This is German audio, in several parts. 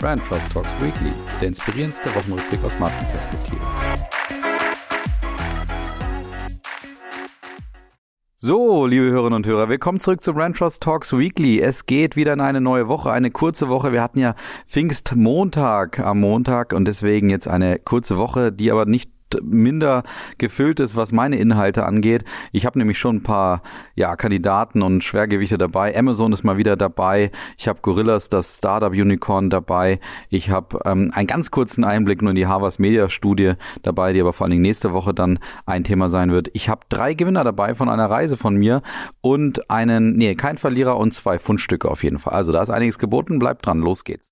Brand Trust Talks Weekly, der inspirierendste Wochenrückblick aus Markenperspektive. So, liebe Hörerinnen und Hörer, willkommen zurück zu Brand Trust Talks Weekly. Es geht wieder in eine neue Woche, eine kurze Woche. Wir hatten ja Pfingstmontag am Montag und deswegen jetzt eine kurze Woche, die aber nicht minder gefüllt ist, was meine Inhalte angeht. Ich habe nämlich schon ein paar ja, Kandidaten und Schwergewichte dabei. Amazon ist mal wieder dabei. Ich habe Gorillas, das Startup Unicorn dabei. Ich habe ähm, einen ganz kurzen Einblick nur in die Harvard Media Studie dabei, die aber vor allen Dingen nächste Woche dann ein Thema sein wird. Ich habe drei Gewinner dabei von einer Reise von mir und einen, nee, kein Verlierer und zwei Fundstücke auf jeden Fall. Also da ist einiges geboten. Bleibt dran, los geht's.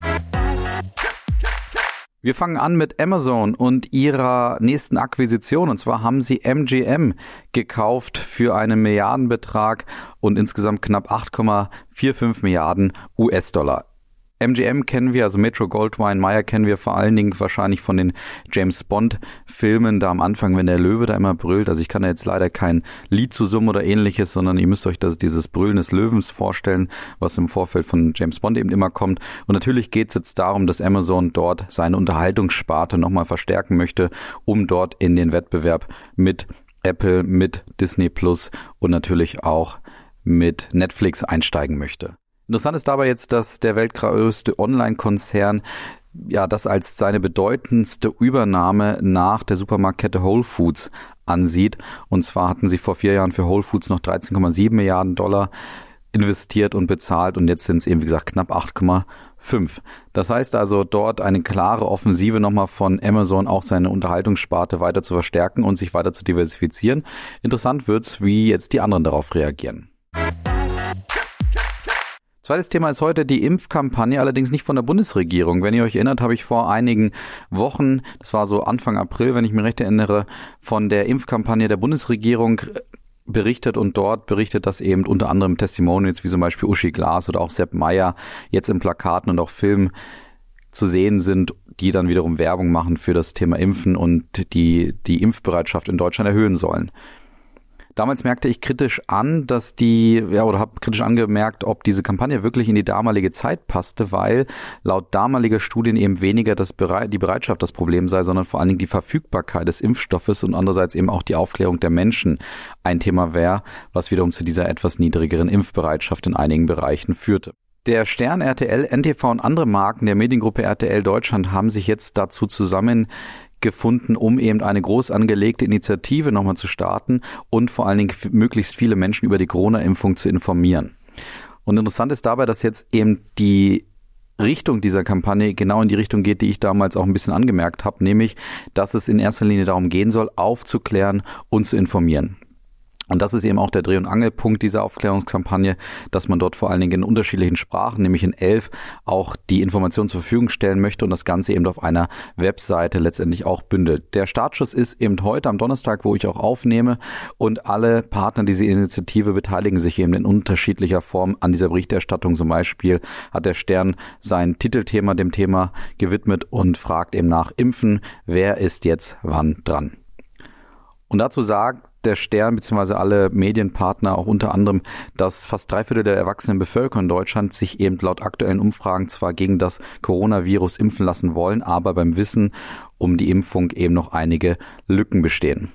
Wir fangen an mit Amazon und ihrer nächsten Akquisition. Und zwar haben sie MGM gekauft für einen Milliardenbetrag und insgesamt knapp 8,45 Milliarden US-Dollar. MGM kennen wir, also Metro Goldwyn Mayer kennen wir vor allen Dingen wahrscheinlich von den James Bond Filmen, da am Anfang, wenn der Löwe da immer brüllt. Also ich kann da jetzt leider kein Lied zu summen oder ähnliches, sondern ihr müsst euch das, dieses Brüllen des Löwens vorstellen, was im Vorfeld von James Bond eben immer kommt. Und natürlich geht es jetzt darum, dass Amazon dort seine Unterhaltungssparte nochmal verstärken möchte, um dort in den Wettbewerb mit Apple, mit Disney Plus und natürlich auch mit Netflix einsteigen möchte. Interessant ist dabei jetzt, dass der weltgrößte Online-Konzern ja das als seine bedeutendste Übernahme nach der Supermarktkette Whole Foods ansieht. Und zwar hatten sie vor vier Jahren für Whole Foods noch 13,7 Milliarden Dollar investiert und bezahlt und jetzt sind es eben, wie gesagt, knapp 8,5. Das heißt also dort eine klare Offensive nochmal von Amazon, auch seine Unterhaltungssparte weiter zu verstärken und sich weiter zu diversifizieren. Interessant wird's, wie jetzt die anderen darauf reagieren. Zweites Thema ist heute die Impfkampagne, allerdings nicht von der Bundesregierung. Wenn ihr euch erinnert, habe ich vor einigen Wochen, das war so Anfang April, wenn ich mich recht erinnere, von der Impfkampagne der Bundesregierung berichtet und dort berichtet, dass eben unter anderem Testimonials wie zum Beispiel Uschi Glas oder auch Sepp Meyer jetzt in Plakaten und auch Filmen zu sehen sind, die dann wiederum Werbung machen für das Thema Impfen und die die Impfbereitschaft in Deutschland erhöhen sollen. Damals merkte ich kritisch an, dass die, ja, oder habe kritisch angemerkt, ob diese Kampagne wirklich in die damalige Zeit passte, weil laut damaliger Studien eben weniger das Bere die Bereitschaft das Problem sei, sondern vor allen Dingen die Verfügbarkeit des Impfstoffes und andererseits eben auch die Aufklärung der Menschen ein Thema wäre, was wiederum zu dieser etwas niedrigeren Impfbereitschaft in einigen Bereichen führte. Der Stern RTL, NTV und andere Marken der Mediengruppe RTL Deutschland haben sich jetzt dazu zusammen gefunden, um eben eine groß angelegte Initiative nochmal zu starten und vor allen Dingen möglichst viele Menschen über die Corona-Impfung zu informieren. Und interessant ist dabei, dass jetzt eben die Richtung dieser Kampagne genau in die Richtung geht, die ich damals auch ein bisschen angemerkt habe, nämlich, dass es in erster Linie darum gehen soll, aufzuklären und zu informieren. Und das ist eben auch der Dreh- und Angelpunkt dieser Aufklärungskampagne, dass man dort vor allen Dingen in unterschiedlichen Sprachen, nämlich in elf, auch die Informationen zur Verfügung stellen möchte und das Ganze eben auf einer Webseite letztendlich auch bündelt. Der Startschuss ist eben heute am Donnerstag, wo ich auch aufnehme und alle Partner dieser Initiative beteiligen sich eben in unterschiedlicher Form an dieser Berichterstattung. Zum Beispiel hat der Stern sein Titelthema dem Thema gewidmet und fragt eben nach Impfen, wer ist jetzt wann dran. Und dazu sagt der Stern bzw. alle Medienpartner auch unter anderem, dass fast drei Viertel der erwachsenen Bevölkerung in Deutschland sich eben laut aktuellen Umfragen zwar gegen das Coronavirus impfen lassen wollen, aber beim Wissen um die Impfung eben noch einige Lücken bestehen.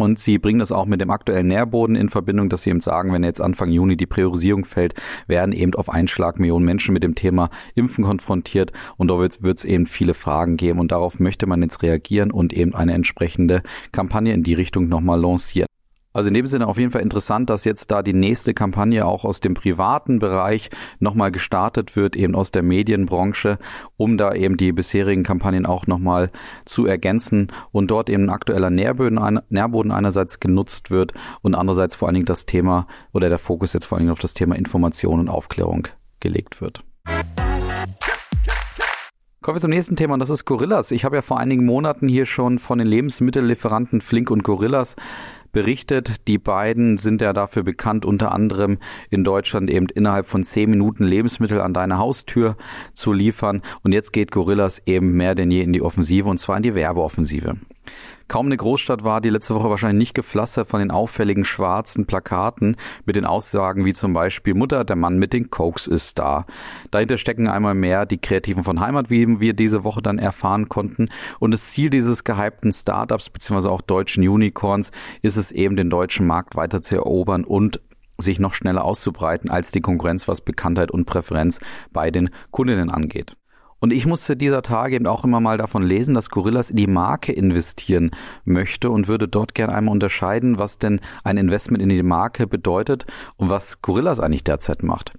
Und sie bringen das auch mit dem aktuellen Nährboden in Verbindung, dass sie eben sagen, wenn jetzt Anfang Juni die Priorisierung fällt, werden eben auf einen Schlag Millionen Menschen mit dem Thema Impfen konfrontiert und da wird es eben viele Fragen geben und darauf möchte man jetzt reagieren und eben eine entsprechende Kampagne in die Richtung nochmal lancieren. Also in dem Sinne auf jeden Fall interessant, dass jetzt da die nächste Kampagne auch aus dem privaten Bereich nochmal gestartet wird, eben aus der Medienbranche, um da eben die bisherigen Kampagnen auch nochmal zu ergänzen und dort eben ein aktueller Nährboden, Nährboden einerseits genutzt wird und andererseits vor allen Dingen das Thema oder der Fokus jetzt vor allen Dingen auf das Thema Information und Aufklärung gelegt wird. Kommen wir zum nächsten Thema und das ist Gorillas. Ich habe ja vor einigen Monaten hier schon von den Lebensmittellieferanten Flink und Gorillas berichtet. Die beiden sind ja dafür bekannt, unter anderem in Deutschland eben innerhalb von zehn Minuten Lebensmittel an deine Haustür zu liefern. Und jetzt geht Gorillas eben mehr denn je in die Offensive und zwar in die Werbeoffensive. Kaum eine Großstadt war die letzte Woche wahrscheinlich nicht gepflastert von den auffälligen schwarzen Plakaten mit den Aussagen wie zum Beispiel Mutter, der Mann mit den Cokes ist da. Dahinter stecken einmal mehr die Kreativen von Heimat, wie wir diese Woche dann erfahren konnten. Und das Ziel dieses gehypten Startups beziehungsweise auch deutschen Unicorns ist es eben, den deutschen Markt weiter zu erobern und sich noch schneller auszubreiten als die Konkurrenz, was Bekanntheit und Präferenz bei den Kundinnen angeht. Und ich musste dieser Tage eben auch immer mal davon lesen, dass Gorillas in die Marke investieren möchte und würde dort gerne einmal unterscheiden, was denn ein Investment in die Marke bedeutet und was Gorillas eigentlich derzeit macht.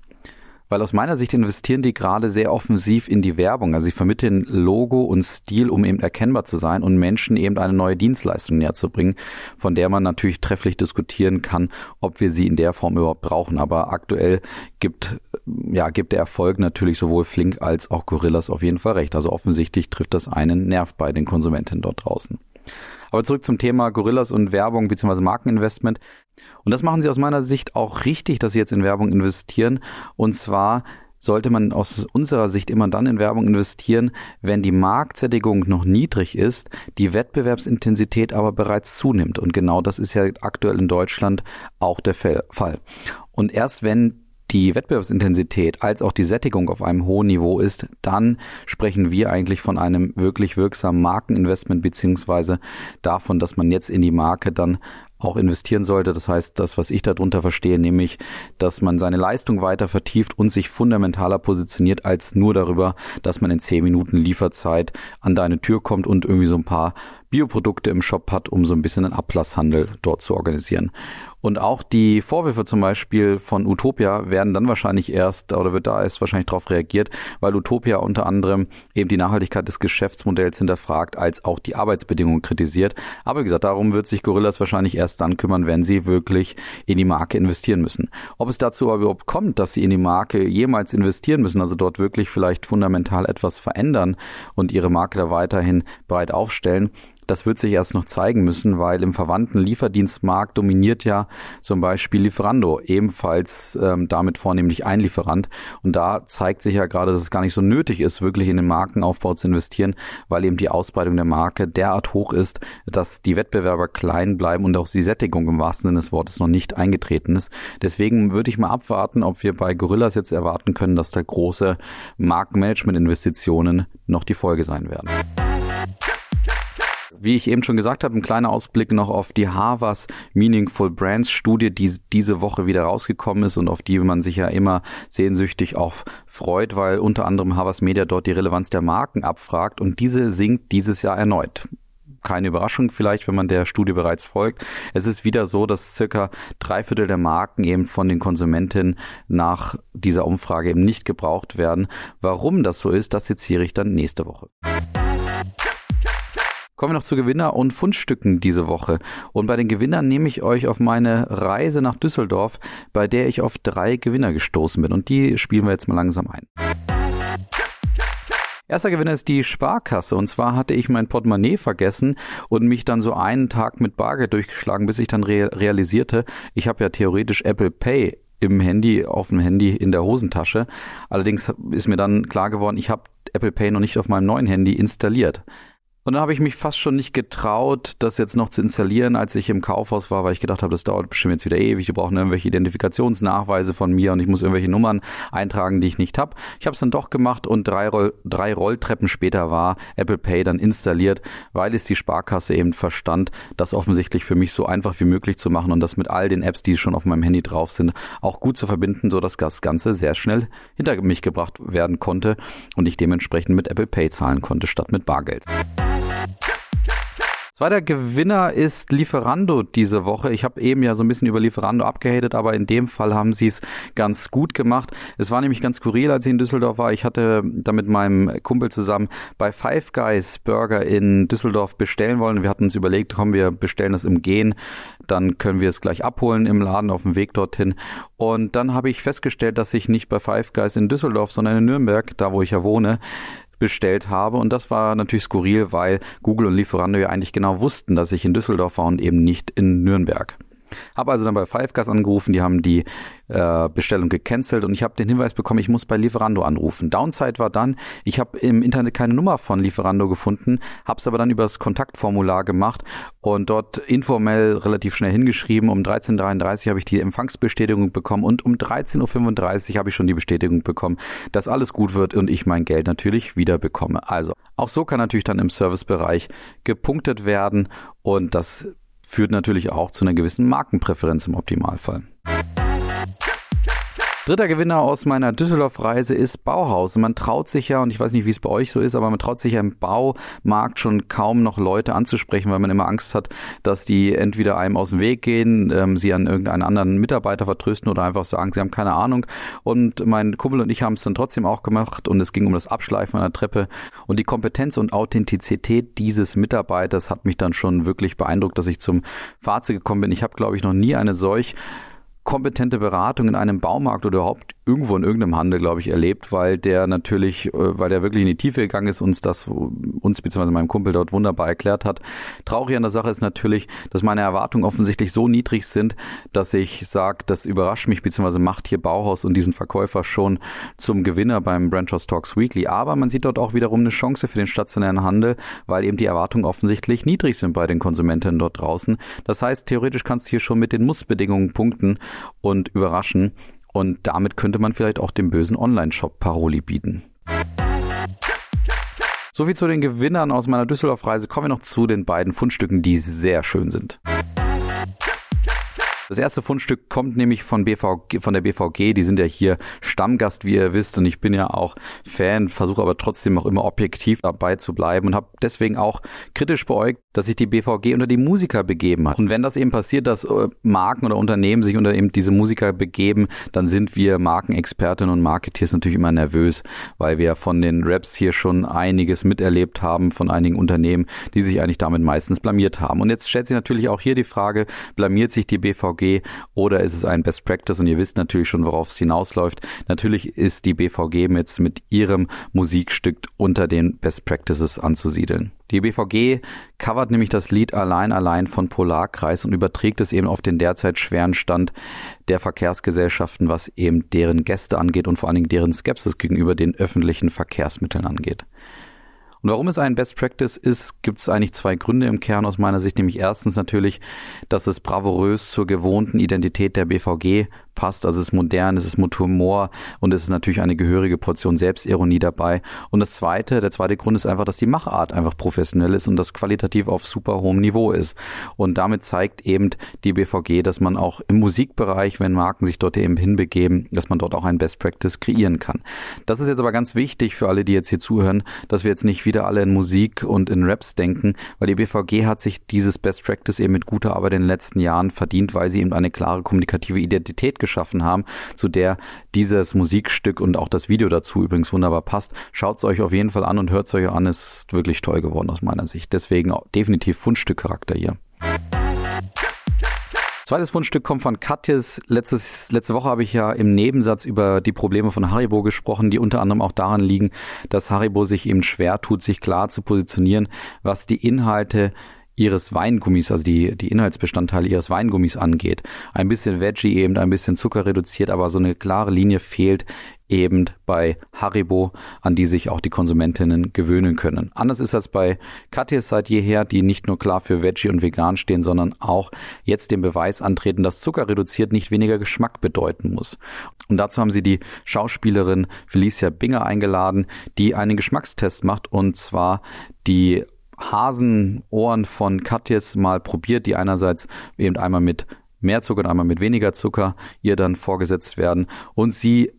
Weil aus meiner Sicht investieren die gerade sehr offensiv in die Werbung. Also sie vermitteln Logo und Stil, um eben erkennbar zu sein und Menschen eben eine neue Dienstleistung näher zu bringen, von der man natürlich trefflich diskutieren kann, ob wir sie in der Form überhaupt brauchen. Aber aktuell gibt, ja, gibt der Erfolg natürlich sowohl Flink als auch Gorillas auf jeden Fall recht. Also offensichtlich trifft das einen Nerv bei den Konsumenten dort draußen. Aber zurück zum Thema Gorillas und Werbung bzw. Markeninvestment. Und das machen sie aus meiner Sicht auch richtig, dass sie jetzt in Werbung investieren. Und zwar sollte man aus unserer Sicht immer dann in Werbung investieren, wenn die Marktsättigung noch niedrig ist, die Wettbewerbsintensität aber bereits zunimmt. Und genau das ist ja aktuell in Deutschland auch der Fall. Und erst wenn die Wettbewerbsintensität als auch die Sättigung auf einem hohen Niveau ist, dann sprechen wir eigentlich von einem wirklich wirksamen Markeninvestment beziehungsweise davon, dass man jetzt in die Marke dann auch investieren sollte. Das heißt, das, was ich darunter verstehe, nämlich, dass man seine Leistung weiter vertieft und sich fundamentaler positioniert als nur darüber, dass man in zehn Minuten Lieferzeit an deine Tür kommt und irgendwie so ein paar Bioprodukte im Shop hat, um so ein bisschen einen Ablasshandel dort zu organisieren. Und auch die Vorwürfe zum Beispiel von Utopia werden dann wahrscheinlich erst oder wird da erst wahrscheinlich darauf reagiert, weil Utopia unter anderem eben die Nachhaltigkeit des Geschäftsmodells hinterfragt, als auch die Arbeitsbedingungen kritisiert. Aber wie gesagt, darum wird sich Gorillas wahrscheinlich erst dann kümmern, wenn sie wirklich in die Marke investieren müssen. Ob es dazu aber überhaupt kommt, dass sie in die Marke jemals investieren müssen, also dort wirklich vielleicht fundamental etwas verändern und ihre Marke da weiterhin breit aufstellen, das wird sich erst noch zeigen müssen, weil im verwandten Lieferdienstmarkt dominiert ja zum Beispiel Lieferando, ebenfalls ähm, damit vornehmlich ein Lieferant. Und da zeigt sich ja gerade, dass es gar nicht so nötig ist, wirklich in den Markenaufbau zu investieren, weil eben die Ausbreitung der Marke derart hoch ist, dass die Wettbewerber klein bleiben und auch die Sättigung im wahrsten Sinne des Wortes noch nicht eingetreten ist. Deswegen würde ich mal abwarten, ob wir bei Gorillas jetzt erwarten können, dass da große Markenmanagement-Investitionen noch die Folge sein werden. Wie ich eben schon gesagt habe, ein kleiner Ausblick noch auf die Harvard's Meaningful Brands Studie, die diese Woche wieder rausgekommen ist und auf die man sich ja immer sehnsüchtig auch freut, weil unter anderem Harvard's Media dort die Relevanz der Marken abfragt und diese sinkt dieses Jahr erneut keine Überraschung vielleicht, wenn man der Studie bereits folgt. Es ist wieder so, dass circa drei Viertel der Marken eben von den Konsumentinnen nach dieser Umfrage eben nicht gebraucht werden. Warum das so ist, das seziere ich dann nächste Woche. Kommen wir noch zu Gewinner und Fundstücken diese Woche. Und bei den Gewinnern nehme ich euch auf meine Reise nach Düsseldorf, bei der ich auf drei Gewinner gestoßen bin. Und die spielen wir jetzt mal langsam ein. Erster Gewinner ist die Sparkasse. Und zwar hatte ich mein Portemonnaie vergessen und mich dann so einen Tag mit Bargeld durchgeschlagen, bis ich dann re realisierte, ich habe ja theoretisch Apple Pay im Handy, auf dem Handy in der Hosentasche. Allerdings ist mir dann klar geworden, ich habe Apple Pay noch nicht auf meinem neuen Handy installiert. Und dann habe ich mich fast schon nicht getraut, das jetzt noch zu installieren, als ich im Kaufhaus war, weil ich gedacht habe, das dauert bestimmt jetzt wieder ewig. Die brauchen irgendwelche Identifikationsnachweise von mir und ich muss irgendwelche Nummern eintragen, die ich nicht habe. Ich habe es dann doch gemacht und drei, Roll drei Rolltreppen später war Apple Pay dann installiert, weil es die Sparkasse eben verstand, das offensichtlich für mich so einfach wie möglich zu machen und das mit all den Apps, die schon auf meinem Handy drauf sind, auch gut zu verbinden, so dass das Ganze sehr schnell hinter mich gebracht werden konnte und ich dementsprechend mit Apple Pay zahlen konnte, statt mit Bargeld. Zweiter Gewinner ist Lieferando diese Woche. Ich habe eben ja so ein bisschen über Lieferando abgehatet, aber in dem Fall haben sie es ganz gut gemacht. Es war nämlich ganz skurril, als ich in Düsseldorf war. Ich hatte da mit meinem Kumpel zusammen bei Five Guys Burger in Düsseldorf bestellen wollen. Wir hatten uns überlegt, komm, wir bestellen das im Gehen, dann können wir es gleich abholen im Laden auf dem Weg dorthin. Und dann habe ich festgestellt, dass ich nicht bei Five Guys in Düsseldorf, sondern in Nürnberg, da wo ich ja wohne, bestellt habe. Und das war natürlich skurril, weil Google und Lieferando ja eigentlich genau wussten, dass ich in Düsseldorf war und eben nicht in Nürnberg. Habe also dann bei Five Guys angerufen, die haben die äh, Bestellung gecancelt und ich habe den Hinweis bekommen, ich muss bei Lieferando anrufen. Downside war dann, ich habe im Internet keine Nummer von Lieferando gefunden, habe es aber dann über das Kontaktformular gemacht und dort informell relativ schnell hingeschrieben. Um 13.33 Uhr habe ich die Empfangsbestätigung bekommen und um 13.35 Uhr habe ich schon die Bestätigung bekommen, dass alles gut wird und ich mein Geld natürlich wieder bekomme. Also auch so kann natürlich dann im Servicebereich gepunktet werden und das führt natürlich auch zu einer gewissen Markenpräferenz im Optimalfall. Dritter Gewinner aus meiner Düsseldorf-Reise ist Bauhaus. Man traut sich ja, und ich weiß nicht, wie es bei euch so ist, aber man traut sich ja im Baumarkt schon kaum noch Leute anzusprechen, weil man immer Angst hat, dass die entweder einem aus dem Weg gehen, ähm, sie an irgendeinen anderen Mitarbeiter vertrösten oder einfach sagen, sie haben keine Ahnung. Und mein Kumpel und ich haben es dann trotzdem auch gemacht und es ging um das Abschleifen einer Treppe. Und die Kompetenz und Authentizität dieses Mitarbeiters hat mich dann schon wirklich beeindruckt, dass ich zum Fazit gekommen bin. Ich habe, glaube ich, noch nie eine solch kompetente Beratung in einem Baumarkt oder überhaupt irgendwo in irgendeinem Handel, glaube ich, erlebt, weil der natürlich, äh, weil der wirklich in die Tiefe gegangen ist, uns das, uns bzw. meinem Kumpel dort wunderbar erklärt hat. Traurig an der Sache ist natürlich, dass meine Erwartungen offensichtlich so niedrig sind, dass ich sage, das überrascht mich bzw. macht hier Bauhaus und diesen Verkäufer schon zum Gewinner beim Branchhouse Talks Weekly. Aber man sieht dort auch wiederum eine Chance für den stationären Handel, weil eben die Erwartungen offensichtlich niedrig sind bei den Konsumenten dort draußen. Das heißt, theoretisch kannst du hier schon mit den Mussbedingungen punkten und überraschen. Und damit könnte man vielleicht auch dem bösen Online-Shop Paroli bieten. Soviel zu den Gewinnern aus meiner Düsseldorf-Reise. Kommen wir noch zu den beiden Fundstücken, die sehr schön sind. Das erste Fundstück kommt nämlich von BVG, von der BVG. Die sind ja hier Stammgast, wie ihr wisst. Und ich bin ja auch Fan, versuche aber trotzdem auch immer objektiv dabei zu bleiben und habe deswegen auch kritisch beäugt, dass sich die BVG unter die Musiker begeben hat. Und wenn das eben passiert, dass äh, Marken oder Unternehmen sich unter eben diese Musiker begeben, dann sind wir Markenexpertinnen und Marketeers natürlich immer nervös, weil wir von den Raps hier schon einiges miterlebt haben von einigen Unternehmen, die sich eigentlich damit meistens blamiert haben. Und jetzt stellt sich natürlich auch hier die Frage, blamiert sich die BVG BVG oder ist es ein Best Practice und ihr wisst natürlich schon, worauf es hinausläuft. Natürlich ist die BVG jetzt mit ihrem Musikstück unter den Best Practices anzusiedeln. Die BVG covert nämlich das Lied Allein Allein von Polarkreis und überträgt es eben auf den derzeit schweren Stand der Verkehrsgesellschaften, was eben deren Gäste angeht und vor allen Dingen deren Skepsis gegenüber den öffentlichen Verkehrsmitteln angeht. Und warum es ein Best Practice ist, gibt es eigentlich zwei Gründe im Kern aus meiner Sicht. Nämlich erstens natürlich, dass es bravourös zur gewohnten Identität der BVG passt. Also es ist modern, es ist mit und es ist natürlich eine gehörige Portion Selbstironie dabei. Und das zweite, der zweite Grund ist einfach, dass die Machart einfach professionell ist und das qualitativ auf super hohem Niveau ist. Und damit zeigt eben die BVG, dass man auch im Musikbereich, wenn Marken sich dort eben hinbegeben, dass man dort auch ein Best Practice kreieren kann. Das ist jetzt aber ganz wichtig für alle, die jetzt hier zuhören, dass wir jetzt nicht wieder alle in Musik und in Raps denken, weil die BVG hat sich dieses Best Practice eben mit guter Arbeit in den letzten Jahren verdient, weil sie eben eine klare kommunikative Identität geschaffen haben, zu der dieses Musikstück und auch das Video dazu übrigens wunderbar passt. Schaut es euch auf jeden Fall an und hört es euch an. Ist wirklich toll geworden aus meiner Sicht. Deswegen definitiv Fundstückcharakter hier. Zweites Fundstück kommt von Katjes. Letztes, letzte Woche habe ich ja im Nebensatz über die Probleme von Haribo gesprochen, die unter anderem auch daran liegen, dass Haribo sich eben schwer tut, sich klar zu positionieren, was die Inhalte ihres Weingummis, also die, die Inhaltsbestandteile ihres Weingummis angeht. Ein bisschen Veggie eben, ein bisschen Zucker reduziert, aber so eine klare Linie fehlt eben bei Haribo, an die sich auch die Konsumentinnen gewöhnen können. Anders ist das bei Katjes seit jeher, die nicht nur klar für Veggie und Vegan stehen, sondern auch jetzt den Beweis antreten, dass Zucker reduziert nicht weniger Geschmack bedeuten muss. Und dazu haben sie die Schauspielerin Felicia Binger eingeladen, die einen Geschmackstest macht und zwar die Hasenohren von Katjes mal probiert, die einerseits eben einmal mit mehr Zucker und einmal mit weniger Zucker ihr dann vorgesetzt werden. Und sie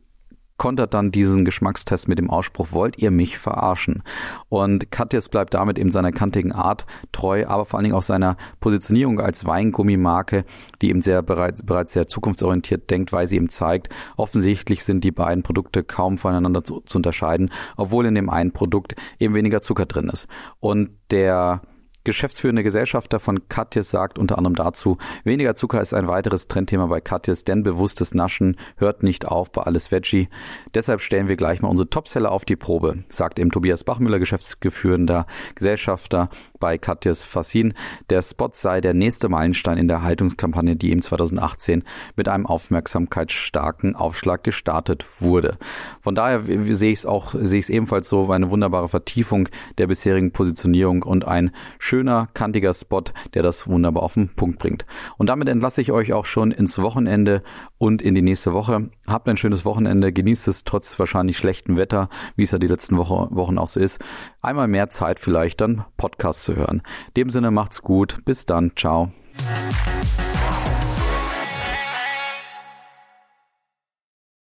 kontert dann diesen Geschmackstest mit dem Ausspruch, wollt ihr mich verarschen? Und Katjes bleibt damit eben seiner kantigen Art treu, aber vor allen Dingen auch seiner Positionierung als Weingummimarke, die eben sehr bereits, bereits sehr zukunftsorientiert denkt, weil sie eben zeigt, offensichtlich sind die beiden Produkte kaum voneinander zu, zu unterscheiden, obwohl in dem einen Produkt eben weniger Zucker drin ist. Und der Geschäftsführende Gesellschafter von Katjes sagt unter anderem dazu, weniger Zucker ist ein weiteres Trendthema bei Katjes, denn bewusstes Naschen hört nicht auf bei alles Veggie. Deshalb stellen wir gleich mal unsere Topseller auf die Probe, sagt eben Tobias Bachmüller, geschäftsführender Gesellschafter bei Katjes Fassin. Der Spot sei der nächste Meilenstein in der Haltungskampagne, die im 2018 mit einem aufmerksamkeitsstarken Aufschlag gestartet wurde. Von daher sehe ich es auch, sehe ich es ebenfalls so, eine wunderbare Vertiefung der bisherigen Positionierung und ein schöner, kantiger Spot, der das wunderbar auf den Punkt bringt. Und damit entlasse ich euch auch schon ins Wochenende und in die nächste Woche. Habt ein schönes Wochenende, genießt es trotz wahrscheinlich schlechtem Wetter, wie es ja die letzten Woche, Wochen auch so ist. Einmal mehr Zeit vielleicht dann Podcast zu hören. In dem Sinne macht's gut. Bis dann. Ciao.